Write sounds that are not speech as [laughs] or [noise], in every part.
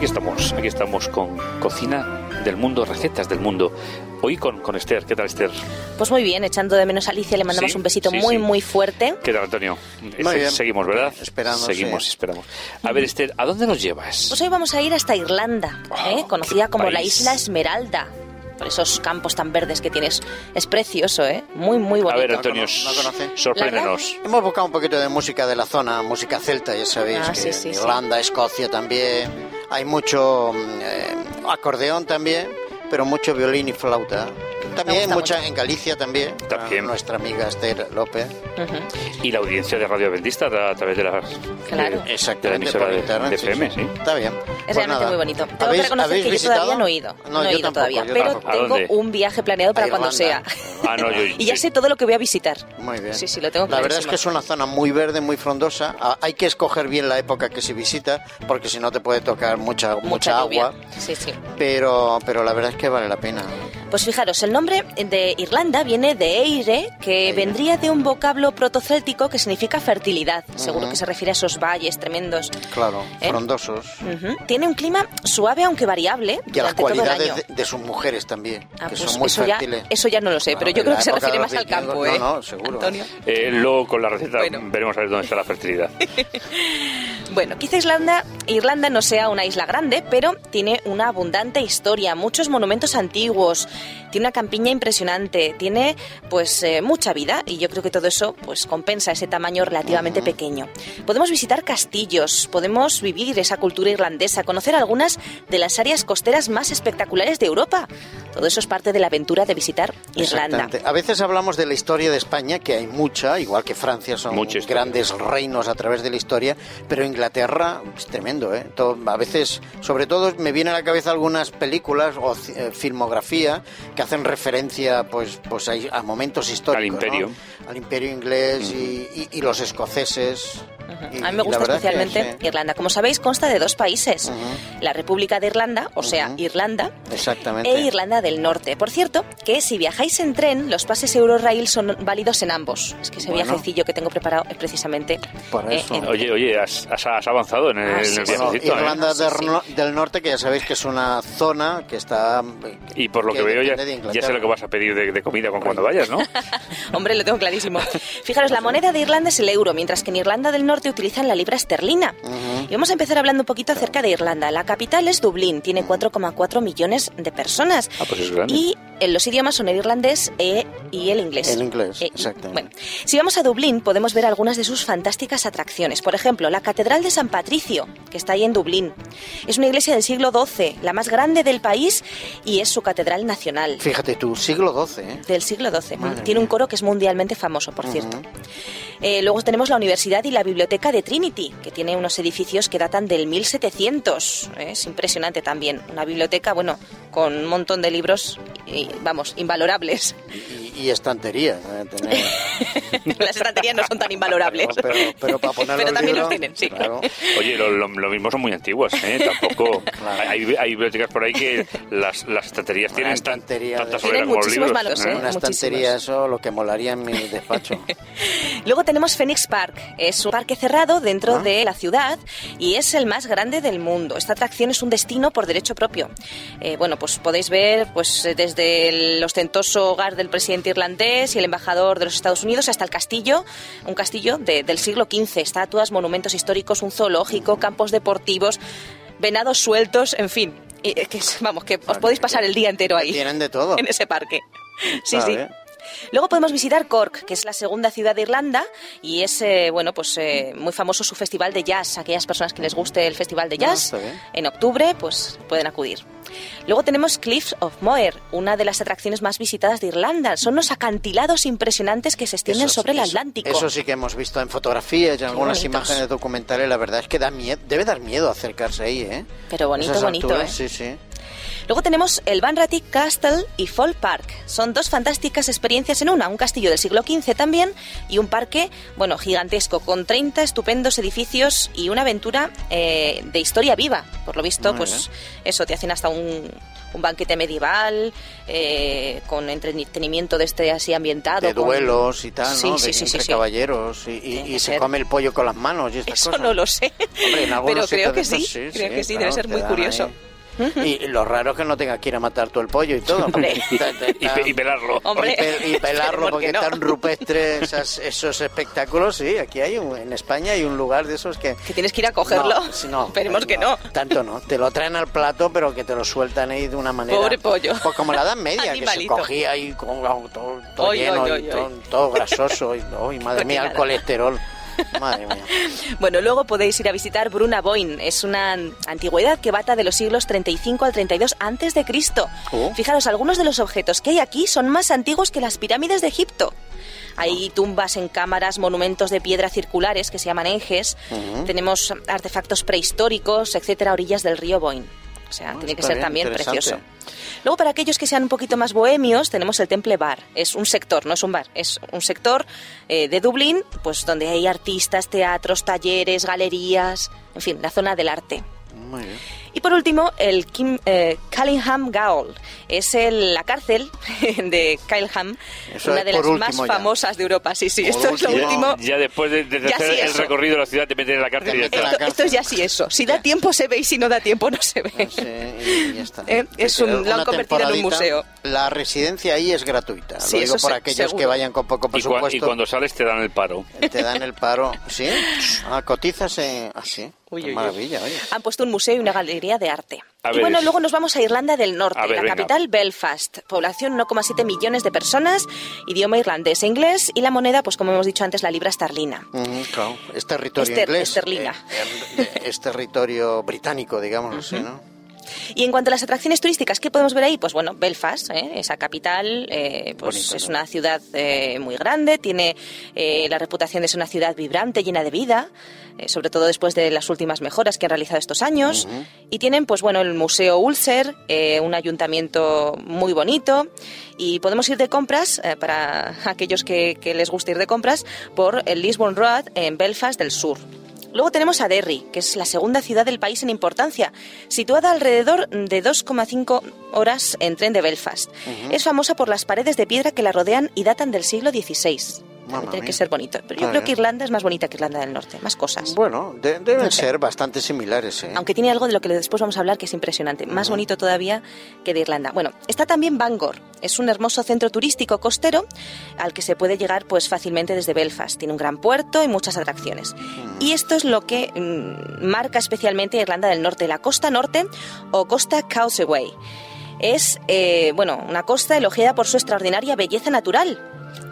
aquí estamos, aquí estamos con cocina del mundo, recetas del mundo. Hoy con, con Esther, ¿qué tal Esther? Pues muy bien, echando de menos a Alicia, le mandamos Sí, un besito sí, muy, sí. muy fuerte. ¿Qué tal Antonio? Muy bien. Seguimos, ¿verdad? Esperando, Seguimos, sí. esperamos. A ver Esther, ¿a dónde nos llevas? Pues hoy vamos a ir hasta Irlanda, ¿eh? Oh, conocida qué como la país. Isla Esmeralda. Por esos campos tan verdes que tienes. Es precioso, ¿eh? Muy, muy a bonito. ver Antonio, ¿No conoce? sorpréndenos. Hemos buscado un poquito de música de la zona, música celta, ya sabéis, Ah, que sí, sí, sí. Irlanda, Escocia también. Hay mucho mm, eh, acordeón también, pero mucho violín y flauta. También mucha mucho. en Galicia también. También. Nuestra amiga Esther López. Y la audiencia de Radio Adventista a, través de la, Claro. de, de la Exactamente, por de, internet. de sí, FM, sí. sí. Está bien. Es Pues realmente nada. muy bonito. Tengo que ¿Habéis- reconocer habéis que yo todavía no he ido. No, No, he yo ido tampoco, todavía. yo Pero tampoco. ¿A tengo un viaje planeado para cuando sea. Ah, no, yo, Y ya sé todo lo que voy a visitar. Muy bien. Sí, sí, lo tengo La verdad es que es una zona muy verde, muy frondosa. Hay que escoger bien la época que se visita, porque si no te puede tocar mucha, mucha, agua. Sí, sí. Pero, pero la verdad es que vale la pena. Pues fijaros, el nombre de Irlanda viene de Eire, que Eire. vendría de un vocablo protocéltico que significa fertilidad. Seguro que se refiere a esos valles tremendos. Claro, ¿Eh? frondosos. Tiene un clima suave aunque variable Y a las cualidades de, de sus mujeres también, Ah, que pues son muy eso, ya, fértiles. eso ya no lo sé, Bueno, pero yo creo que se refiere más al campo, ¿eh? no, no, seguro. Antonio. Eh, luego con la receta Bueno. veremos a ver dónde está la fertilidad. [laughs] Bueno, quizá Irlanda, Irlanda no sea una isla grande, pero tiene una abundante historia, muchos monumentos antiguos, tiene una campiña impresionante, tiene pues eh, mucha vida y yo creo que todo eso pues compensa ese tamaño relativamente pequeño. Podemos visitar castillos, podemos vivir esa cultura irlandesa, conocer algunas de las áreas costeras más espectaculares de Europa. Todo eso es parte de la aventura de visitar Irlanda. A veces hablamos de la historia de España, que hay mucha, igual que Francia, son Mucha grandes reinos a través de la historia, pero Inglaterra es tremendo, ¿eh? Todo- a veces, sobre todo, me vienen a la cabeza algunas películas o eh, filmografía que hacen referencia pues, pues a, a momentos históricos. Al imperio. ¿no? Al imperio inglés y, y- y los escoceses. Y- A mí me gusta es que especialmente sí. Irlanda. Como sabéis, consta de dos países. Ujú. La República de Irlanda, o sea, Ujú. Irlanda, Exactamente. e Irlanda del Norte. Por cierto, que si viajáis en tren, los pases Eurorail son válidos en ambos. Es que ese Bueno. viajecillo que tengo preparado es precisamente Por eh, eso. en- Oye, oye, has, has- avanzado en el, Ah, en sí, el. Bueno, viajecito, ¿eh? Irlanda Sí, del, no- del Norte, que ya sabéis que es una zona que está... Y por lo que, veo ya, ya sé lo que vas a pedir de, de comida con cuando vayas, ¿no? [laughs] Hombre, lo tengo clarísimo. Fijaros, la moneda de Irlanda es el euro, mientras que en Irlanda del Norte utilizan la libra esterlina. Y vamos a empezar hablando un poquito acerca de Irlanda. La capital es Dublín, tiene 4,4 millones de personas. Ah, pues es grande. Y los idiomas son el irlandés e- y el inglés. El inglés, Eh, exactamente. Bueno, si vamos a Dublín podemos ver algunas de sus fantásticas atracciones. Por ejemplo, la Catedral de San Patricio, que está ahí en Dublín. Es una iglesia del siglo XII, la más grande del país y es su catedral nacional. Fíjate tú, siglo XII, ¿eh? Del siglo XII. Madre Tiene un coro que es mundialmente famoso, por cierto. Eh, luego tenemos la Universidad y la Biblioteca de Trinity, que tiene unos edificios que datan del 1700. ¿eh? Es impresionante también. Una biblioteca, bueno, con un montón de libros, vamos, invalorables. Y estantería. ¿eh? Tener- [laughs] Las estanterías no son tan invalorables. No, pero, pero para poner Pero los también libros, los tienen, sí. claro. Oye, lo, lo- lo mismo son muy antiguas, ¿eh? Tampoco... [laughs] Claro. Hay, hay bibliotecas por ahí que las, las estanterías tienen tan- estantería tantas de- como libros. malos, ¿eh? Una estantería, eso lo que molaría en mi despacho. [laughs] Luego tenemos Phoenix Park. Es un parque cerrado dentro Ah. de la ciudad y es el más grande del mundo. Esta atracción es un destino por derecho propio. Eh, bueno, pues podéis ver pues eh, desde el ostentoso hogar del presidente irlandés y el embajador de los Estados Unidos hasta el castillo, un castillo de- del siglo XV, estatuas, monumentos históricos, un zoológico, campos deportivos, venados sueltos, en fin. Y, que vamos, que os podéis pasar el día entero ahí. Tienen de todo. En ese parque. Sí, Vale. sí. Luego podemos visitar Cork, que es la segunda ciudad de Irlanda y es eh, bueno pues eh, muy famoso su festival de jazz. Aquellas personas que les guste el festival de Ah, jazz bien. en octubre pues pueden acudir. Luego tenemos Cliffs of Moher, una de las atracciones más visitadas de Irlanda. Son unos acantilados impresionantes que se extienden Eso sobre el Atlántico. Eso sí que hemos visto en fotografías y en algunas bonitos. imágenes documentales. La verdad es que da miedo, debe dar miedo acercarse ahí, ¿eh? Pero bonito, Esas bonito, alturas, ¿eh? Sí, sí. Luego tenemos el Banratty Castle y Fall Park. Son dos fantásticas experiencias en una, un castillo del siglo XV también y un parque, bueno, gigantesco, con 30 estupendos edificios y una aventura eh, de historia viva. Por lo visto, Muy pues eso, te hacen hasta un, un banquete medieval, eh, con entretenimiento de este así ambientado. de con- duelos y tal, Sí, ¿no? sí, de, sí, entre caballeros y, se ser. come el pollo con las manos y estas Eso cosas. no lo sé, Hombre, en pero creo que de sí, creo que sí, claro, debe ser muy curioso. ahí. Y lo raro es que no tenga que ir a matar todo el pollo y todo. Hombre. porque está- está- Y, pe- y pelarlo. Hombre. y, pe- y pelarlo [laughs] ¿Por porque no? están rupestres esas- esos espectáculos. Sí, aquí hay un- en España hay un lugar de esos que Que tienes que ir a cogerlo. No, sí, no, [laughs] Esperemos que no. Tanto no. Te lo traen al plato, pero que te lo sueltan ahí de una manera. Pobre pollo. Pues como la edad media, que se cogía ahí con todo, todo Oy, lleno, oy, y todo, todo grasoso. Y, uy, madre [laughs] mía, el Nada. colesterol. Madre mía. [laughs] Bueno, luego podéis ir a visitar Bruna Boyne. Es una antigüedad que data de los siglos 35 al 32 antes de Cristo. Oh. Fijaros, algunos de los objetos que hay aquí son más antiguos que las pirámides de Egipto. Hay tumbas en cámaras, monumentos de piedra circulares que se llaman enjes. Tenemos artefactos prehistóricos, etcétera, a orillas del río Boyne. O sea, tiene que ser bien, también precioso. Luego, para aquellos que sean un poquito más bohemios, tenemos el Temple Bar. Es un sector, no es un bar, es un sector eh, de Dublín, pues donde hay artistas, teatros, talleres, galerías, en fin, la zona del arte. Muy bien. Y por último, el Kim, eh, Callingham Gaol. Es el- la cárcel [laughs] de Callingham, Eso una de las último más ya. famosas de Europa. Sí, sí, Por esto es lo último. último. Ya después de, de Ya hacer sí, el eso. recorrido de la ciudad te meten en la cárcel y ya está. Esto, esto es ya sí eso. Si da tiempo se ve y si no da tiempo no se ve. Sí, y ya está. [laughs] Eh, es un- lo han una convertido en un museo. La residencia ahí es gratuita. Sí, Lo digo se- aquellos que seguro. vayan con poco Y, cua- presupuesto. y cuando sales te dan el paro. Te dan el paro. [laughs] ¿Sí? Ah, cotizas en... Ah, sí. Uy, uy, uy. maravilla, oye. Han puesto un museo y una galería de arte. A y ver, bueno, es- luego nos vamos a Irlanda del Norte, ver, la venga. capital Belfast. Población 1,7 millones de personas, idioma irlandés e inglés y la moneda, pues como hemos dicho antes, la libra esterlina. Claro. Es territorio Ester- inglés. esterlina. eh, eh, es territorio británico, digamos así, ¿no? Y en cuanto a las atracciones turísticas, ¿qué podemos ver ahí? Pues bueno, Belfast, ¿eh? esa capital, eh, pues Bonito, es ¿no? una ciudad eh, muy grande, tiene eh, la reputación de ser una ciudad vibrante, llena de vida, sobre todo después de las últimas mejoras que han realizado estos años. Y tienen, pues bueno, el Museo Ulster, eh, un ayuntamiento muy bonito, y podemos ir de compras, para [laughs] aquellos que, que les guste ir de compras, por el Lisbon Road en Belfast del Sur. Luego tenemos a Derry, que es la segunda ciudad del país en importancia, situada alrededor de 2,5 horas en tren de Belfast. Es famosa por las paredes de piedra que la rodean y datan del siglo XVI. Mamma Tiene mía. que ser bonito. Pero yo Está creo que. Irlanda es más bonita que Irlanda del Norte, más cosas. Bueno, de- deben No sé. ser bastante similares, ¿eh? Aunque tiene algo de lo que después vamos a hablar que es impresionante, más bonito todavía que de Irlanda. Bueno, está también Bangor, es un hermoso centro turístico costero al que se puede llegar pues fácilmente desde Belfast. Tiene un gran puerto y muchas atracciones. Y esto es lo que mm, marca especialmente Irlanda del Norte, la costa norte o costa Causeway. Es eh, bueno, una costa elogiada por su extraordinaria belleza natural.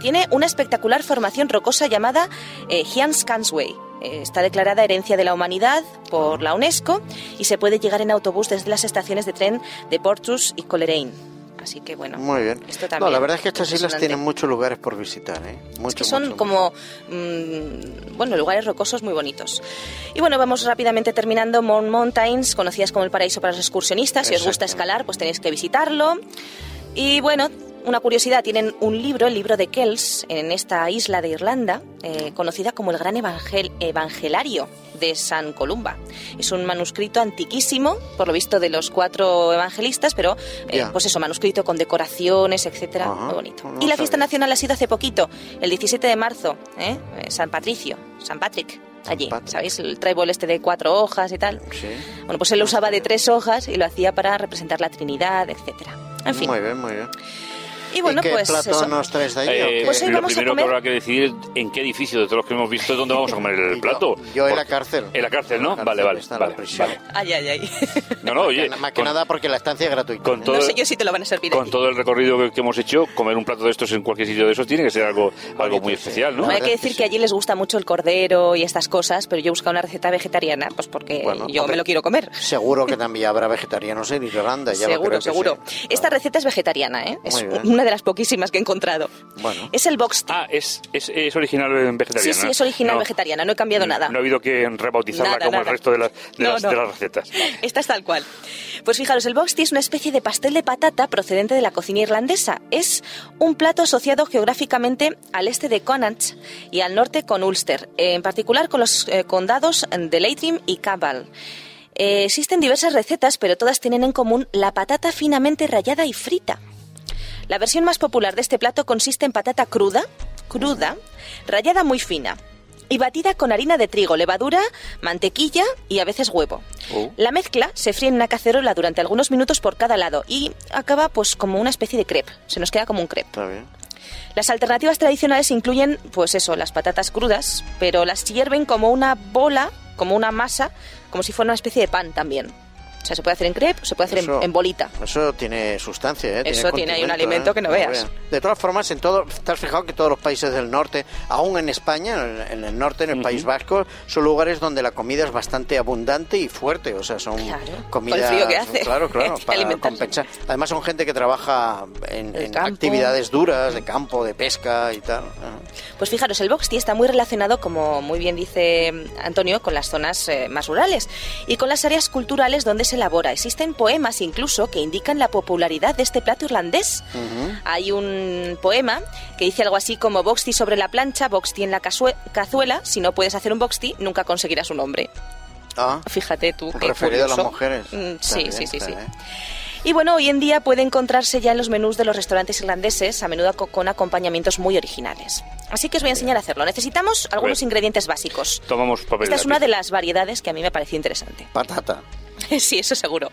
Tiene una espectacular formación rocosa llamada eh, Hians Causeway. Eh, está declarada herencia de la humanidad por la UNESCO y se puede llegar en autobús desde las estaciones de tren de Portus y Coleraine. Así que bueno, Muy bien. esto No, la verdad es que estas islas tienen muchos lugares por visitar, ¿eh? Mucho, Es que son mucho, como, mm, bueno, lugares rocosos muy bonitos. Y bueno, vamos rápidamente terminando. Mourne Mountains, conocidas como el paraíso para los excursionistas. Si os gusta escalar, pues tenéis que visitarlo. Y bueno, una curiosidad, tienen un libro, el libro de Kells, en esta isla de Irlanda, eh, conocida como el Gran Evangel- Evangelario de San Columba. Es un manuscrito antiquísimo, por lo visto de los cuatro evangelistas, pero eh, pues eso, manuscrito con decoraciones, etcétera, Ajá, muy bonito. no y la fiesta nacional ha sido hace poquito, el 17 de marzo, ¿eh? Eh, San Patricio, San Patrick, allí, Patrick. ¿sabéis? El trébol este de cuatro hojas y tal. Sí. Bueno, pues él lo usaba de tres hojas y lo hacía para representar la Trinidad, etcétera. En fin. Muy bien, muy bien. Y bueno, ¿Y qué pues plato eso. nos traes de ahí? Eh? Pues hoy lo vamos a primero comer- que habrá que decidir en qué edificio de todos los que hemos visto es dónde vamos a comer el [laughs] plato. Yo, en la cárcel. En la cárcel, ¿no? La vale, vale. está la vale, prisión. vale. Ay, ay, ay. [laughs] No, no, oye. Más que con- nada porque la estancia es gratuita. con todo- No sé yo si te lo van a servir Con aquí. todo el recorrido que, que hemos hecho, comer un plato de estos en cualquier sitio de esos tiene que ser algo, algo muy especial, ¿no? Hay que decir que allí les gusta mucho el cordero y estas cosas, pero yo he buscado una receta vegetariana, pues porque Bueno, yo hombre, me lo quiero comer. Seguro que también habrá vegetarianos en Irlanda. Ya seguro, seguro. Esta receta es vegetariana, ¿eh? Es una de las poquísimas que he encontrado. Bueno. Es el box tea. Ah, es, es, es original vegetariana. Sí, sí, es original No, vegetariana, no he cambiado nada. No ha habido que rebautizarla Nada, como nada. el resto de, las- de No, las, no. de las recetas. [laughs] Esta es tal cual. Pues fijaros, el box tea es una especie de pastel de patata procedente de la cocina irlandesa. Es un plato asociado geográficamente al este de Connacht y al norte con Ulster, en particular con los eh, condados de Leitrim y Cabal. Eh, existen diversas recetas, pero todas tienen en común la patata finamente rallada y frita. La versión más popular de este plato consiste en patata cruda, cruda, rallada muy fina y batida con harina de trigo, levadura, mantequilla y a veces huevo. Oh. La mezcla se fríe en una cacerola durante algunos minutos por cada lado y acaba pues como una especie de crepe. Se nos queda como un crepe. Está bien. Las alternativas tradicionales incluyen, pues eso, las patatas crudas, pero las hierven como una bola, como una masa, como si fuera una especie de pan también. O sea, se puede hacer en crepe, se puede hacer en- Eso- en, bolita. Eso tiene sustancia, ¿eh? Eso tiene ahí un alimento ¿eh? que no veas. De todas formas, en todo, te has fijado que todos los países del norte, aún en España, en, el norte, en el País Vasco, son lugares donde la comida es bastante abundante y fuerte. O sea, son Claro, con el comidas. frío que hace. Claro, claro, [laughs] para compensar. Además, son gente que trabaja en, actividades duras, de campo, de pesca y tal. Ajá. Pues fijaros, el box tea está muy relacionado, como muy bien dice Antonio, con las zonas eh, más rurales y con las áreas culturales donde se elabora. Existen poemas incluso que indican la popularidad de este plato irlandés. Hay un poema que dice algo así como box tea sobre la plancha, box tea en la cazuela. Si no puedes hacer un box tea, nunca conseguirás un hombre. Ah, Fíjate tú. qué a las mujeres. Mm, Sí, sí, sí, sí. Y bueno, hoy en día puede encontrarse ya en los menús de los restaurantes irlandeses, a menudo co- con acompañamientos muy originales. Así que os voy a enseñar a hacerlo. Necesitamos algunos ingredientes básicos. Tomamos papel Esta es una de las variedades que a mí me pareció interesante. Patata. [laughs] sí, eso seguro.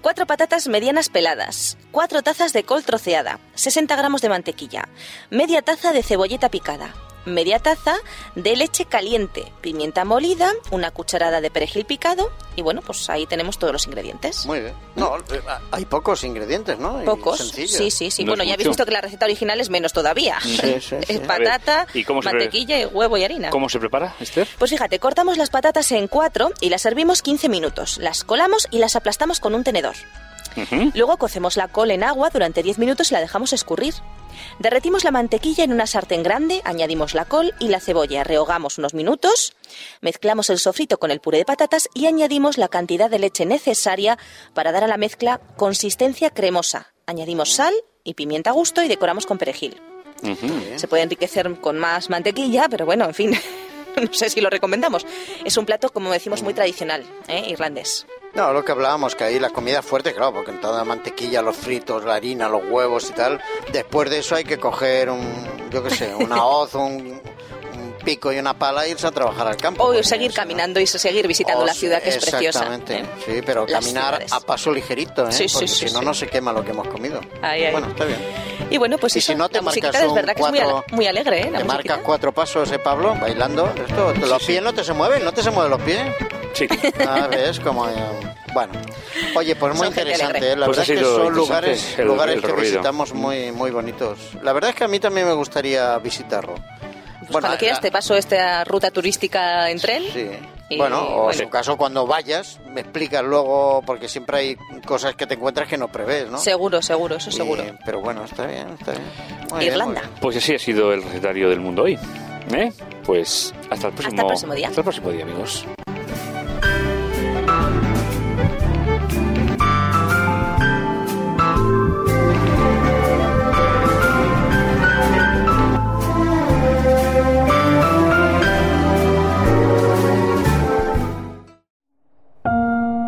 Cuatro patatas medianas peladas, cuatro tazas de col troceada, 60 gramos de mantequilla, media taza de cebolleta picada, media taza de leche caliente, pimienta molida, una cucharada de perejil picado y bueno, pues ahí tenemos todos los ingredientes. Muy bien. No, eh, hay pocos ingredientes, ¿no? Y Pocos. sencillos. Sí, sí, sí. No bueno, ya habéis visto que la receta original es menos todavía. Sí, sí, [laughs] sí. Patata, ¿y cómo se mantequilla, y huevo y harina. ¿Cómo se prepara, Esther? Pues fíjate, cortamos las patatas en cuatro y las servimos 15 minutos. Las colamos y las aplastamos con un tenedor. Luego cocemos la col en agua durante 10 minutos y la dejamos escurrir. Derretimos la mantequilla en una sartén grande, añadimos la col y la cebolla, rehogamos unos minutos, mezclamos el sofrito con el puré de patatas y añadimos la cantidad de leche necesaria para dar a la mezcla consistencia cremosa. Añadimos sal y pimienta a gusto y decoramos con perejil. Se puede enriquecer con más mantequilla, pero bueno, en fin, [laughs] no sé si lo recomendamos. Es un plato, como decimos, muy tradicional, ¿eh? irlandés. No, lo que hablábamos, que ahí la comida fuerte, claro, porque en toda la mantequilla, los fritos, la harina, los huevos y tal, después de eso hay que coger un, yo qué sé, una [laughs] hoz, un, un pico y una pala e irse a trabajar al campo. O seguir no- caminando y seguir visitando O la ciudad, que es preciosa. Exactamente, ¿eh? sí, pero Las caminar ciudades. a paso ligerito, ¿eh? Sí, sí, porque sí, si no, no se quema lo que hemos comido. Ay, ay. Bueno, está bien. Y bueno, pues y eso, si no te la musiquita marcas es verdad que es muy, ale- muy alegre, ¿eh? La te musiquita. marcas cuatro pasos, ¿eh, Pablo? Bailando. Esto, los pies no te se mueven, no te se mueven los pies. Sí. Ah, ves, como... eh, bueno. Oye, pues muy Son gente interesante, alegre. ¿eh? La Pues verdad es que sido son interesante lugares, el- lugares el que recorrido. visitamos muy, muy bonitos. La verdad es que a mí también me gustaría visitarlo. Pues cuando quieras te paso esta ruta turística en tren. Sí. Y, bueno, o bueno. en su caso cuando vayas, me explicas luego, porque siempre hay cosas que te encuentras que no prevés, ¿no? Seguro, seguro, eso Y- seguro. pero bueno, está bien, está bien. Muy bien, Irlanda. muy. Pues así ha sido el recetario del mundo hoy. ¿eh? Pues hasta el próximo, el próximo día. Hasta el próximo día, amigos.